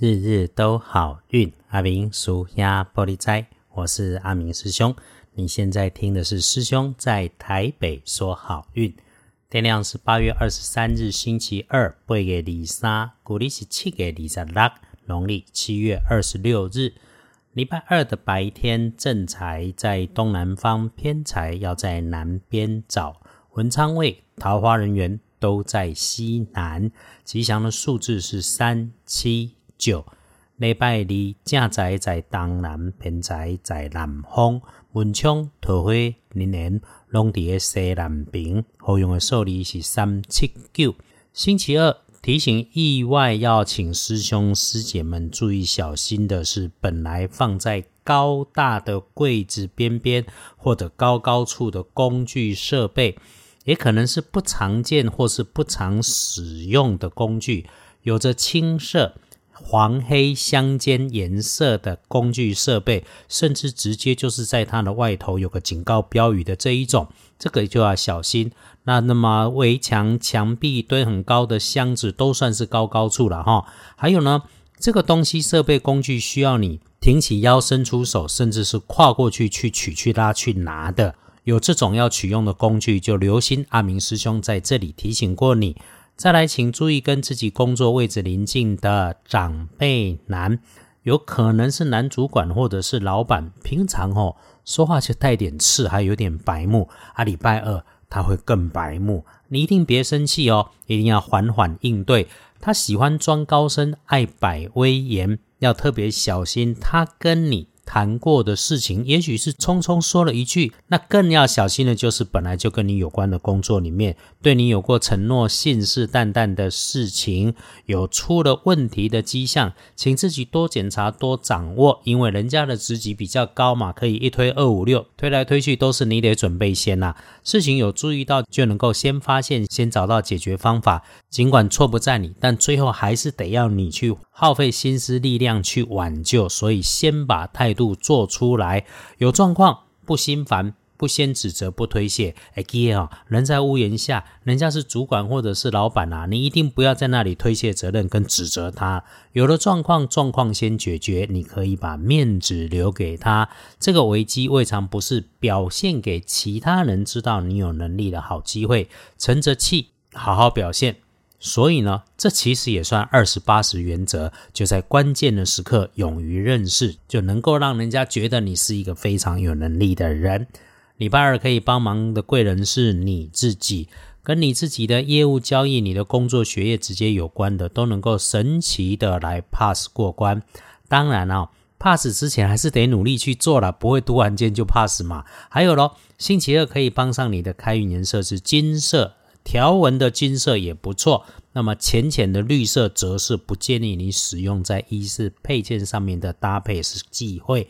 日日都好运，阿明属鸭玻璃斋，我是阿明师兄。你现在听的是师兄在台北说好运。天亮是八月二十三日，星期二，八月二三，古历是七月二十六，农历七月二十六日，礼拜二的白天正财在东南方，偏财要在南边找。文昌位、桃花人员都在西南，吉祥的数字是三七。九礼拜二正宅在东南，偏宅在南方，文昌桃花人缘拢伫个西南边。好用的数字是三七九。星期二提醒意外要请师兄师姐们注意小心的是，本来放在高大的柜子边边或者高高处的工具设备，也可能是不常见或是不常使用的工具，有着青色。黄黑相间颜色的工具设备，甚至直接就是在它的外头有个警告标语的这一种，这个就要小心。那那么围墙、墙壁堆很高的箱子都算是高高处了哈。还有呢，这个东西设备工具需要你挺起腰、伸出手，甚至是跨过去去取、去拉、去拿的，有这种要取用的工具，就留心阿明师兄在这里提醒过你。再来，请注意跟自己工作位置邻近的长辈男，有可能是男主管或者是老板。平常哦，说话就带点刺，还有点白目。啊，礼拜二他会更白目，你一定别生气哦，一定要缓缓应对。他喜欢装高深，爱摆威严，要特别小心。他跟你。谈过的事情，也许是匆匆说了一句，那更要小心的就是本来就跟你有关的工作里面，对你有过承诺、信誓旦旦的事情，有出了问题的迹象，请自己多检查、多掌握，因为人家的职级比较高嘛，可以一推二五六，推来推去都是你得准备先呐。事情有注意到，就能够先发现、先找到解决方法。尽管错不在你，但最后还是得要你去耗费心思力量去挽救，所以先把态。度做出来，有状况不心烦，不先指责，不推卸。哎，记啊，人在屋檐下，人家是主管或者是老板啊，你一定不要在那里推卸责任跟指责他。有了状况，状况先解决，你可以把面子留给他。这个危机未尝不是表现给其他人知道你有能力的好机会，沉着气，好好表现。所以呢，这其实也算二十八十原则，就在关键的时刻勇于认识，就能够让人家觉得你是一个非常有能力的人。礼拜二可以帮忙的贵人是你自己，跟你自己的业务交易、你的工作、学业直接有关的，都能够神奇的来 pass 过关。当然啊，pass 之前还是得努力去做了，不会突然间就 pass 嘛。还有咯，星期二可以帮上你的开运颜色是金色。条纹的金色也不错，那么浅浅的绿色则是不建议你使用在衣饰配件上面的搭配是忌讳。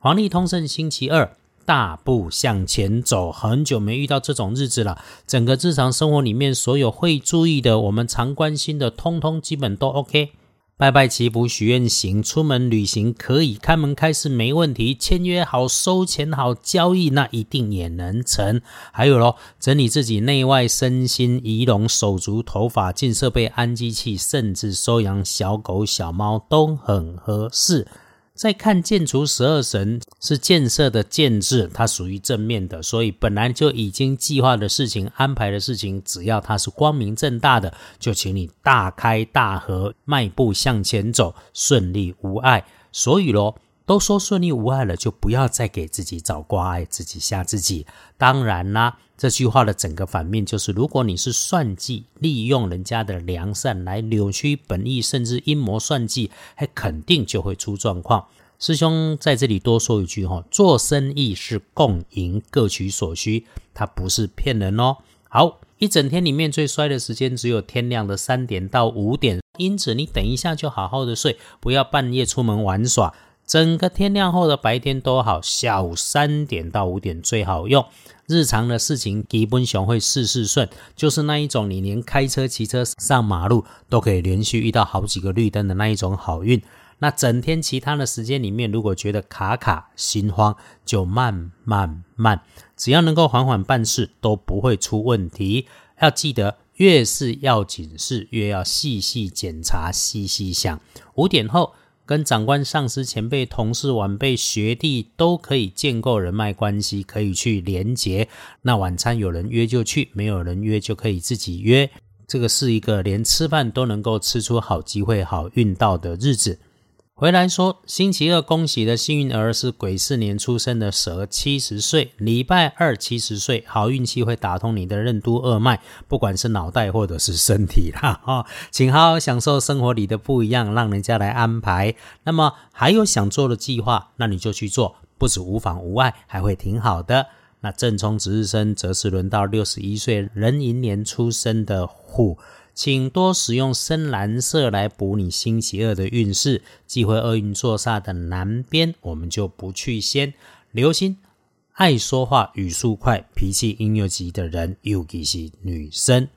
黄历通胜星期二，大步向前走，很久没遇到这种日子了。整个日常生活里面所有会注意的，我们常关心的，通通基本都 OK。拜拜祈福许愿行，出门旅行可以开门开市没问题，签约好收钱好交易那一定也能成。还有咯，整理自己内外身心仪容手足头发进设备安机器，甚至收养小狗小猫都很合适。再看建除十二神是建设的建制，它属于正面的，所以本来就已经计划的事情、安排的事情，只要它是光明正大的，就请你大开大合，迈步向前走，顺利无碍。所以咯，都说顺利无碍了，就不要再给自己找挂碍，自己吓自己。当然啦。这句话的整个反面就是，如果你是算计、利用人家的良善来扭曲本意，甚至阴谋算计，还肯定就会出状况。师兄在这里多说一句哈，做生意是共赢，各取所需，它不是骗人哦。好，一整天里面最衰的时间只有天亮的三点到五点，因此你等一下就好好的睡，不要半夜出门玩耍。整个天亮后的白天都好，下午三点到五点最好用。日常的事情基本上会事事顺，就是那一种你连开车、骑车上马路都可以连续遇到好几个绿灯的那一种好运。那整天其他的时间里面，如果觉得卡卡心慌，就慢慢慢，只要能够缓缓办事，都不会出问题。要记得越是要紧事，越要细细检查、细细想。五点后，跟长官、上司、前辈、同事、晚辈、学弟都可以建构人脉关系，可以去连结。那晚餐有人约就去，没有人约就可以自己约。这个是一个连吃饭都能够吃出好机会、好运到的日子。回来说，星期二恭喜的幸运儿是癸巳年出生的蛇，七十岁，礼拜二七十岁，好运气会打通你的任督二脉，不管是脑袋或者是身体啦，哈，请好好享受生活里的不一样，让人家来安排。那么还有想做的计划，那你就去做，不止无妨无碍，还会挺好的。那正冲值日生则是轮到六十一岁壬寅年出生的虎。请多使用深蓝色来补你星期二的运势。忌讳厄运坐煞的南边，我们就不去先。留心爱说话、语速快、脾气阴又急的人，尤其是女生。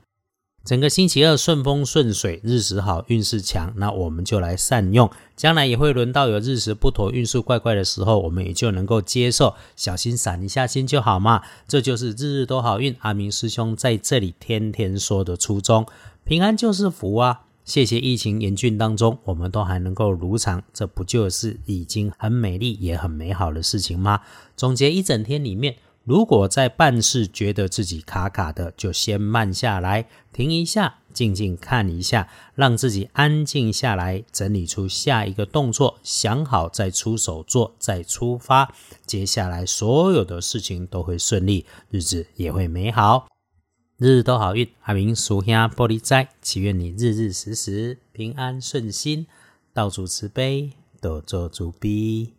整个星期二顺风顺水，日时好，运势强，那我们就来善用。将来也会轮到有日时不妥、运势怪怪的时候，我们也就能够接受，小心散一下心就好嘛。这就是日日都好运。阿明师兄在这里天天说的初衷。平安就是福啊！谢谢疫情严峻当中，我们都还能够如常，这不就是已经很美丽也很美好的事情吗？总结一整天里面，如果在办事觉得自己卡卡的，就先慢下来，停一下，静静看一下，让自己安静下来，整理出下一个动作，想好再出手做，再出发，接下来所有的事情都会顺利，日子也会美好。日日都好运，阿明属兄玻璃斋，祈愿你日日时时平安顺心，到处慈悲，多做主逼。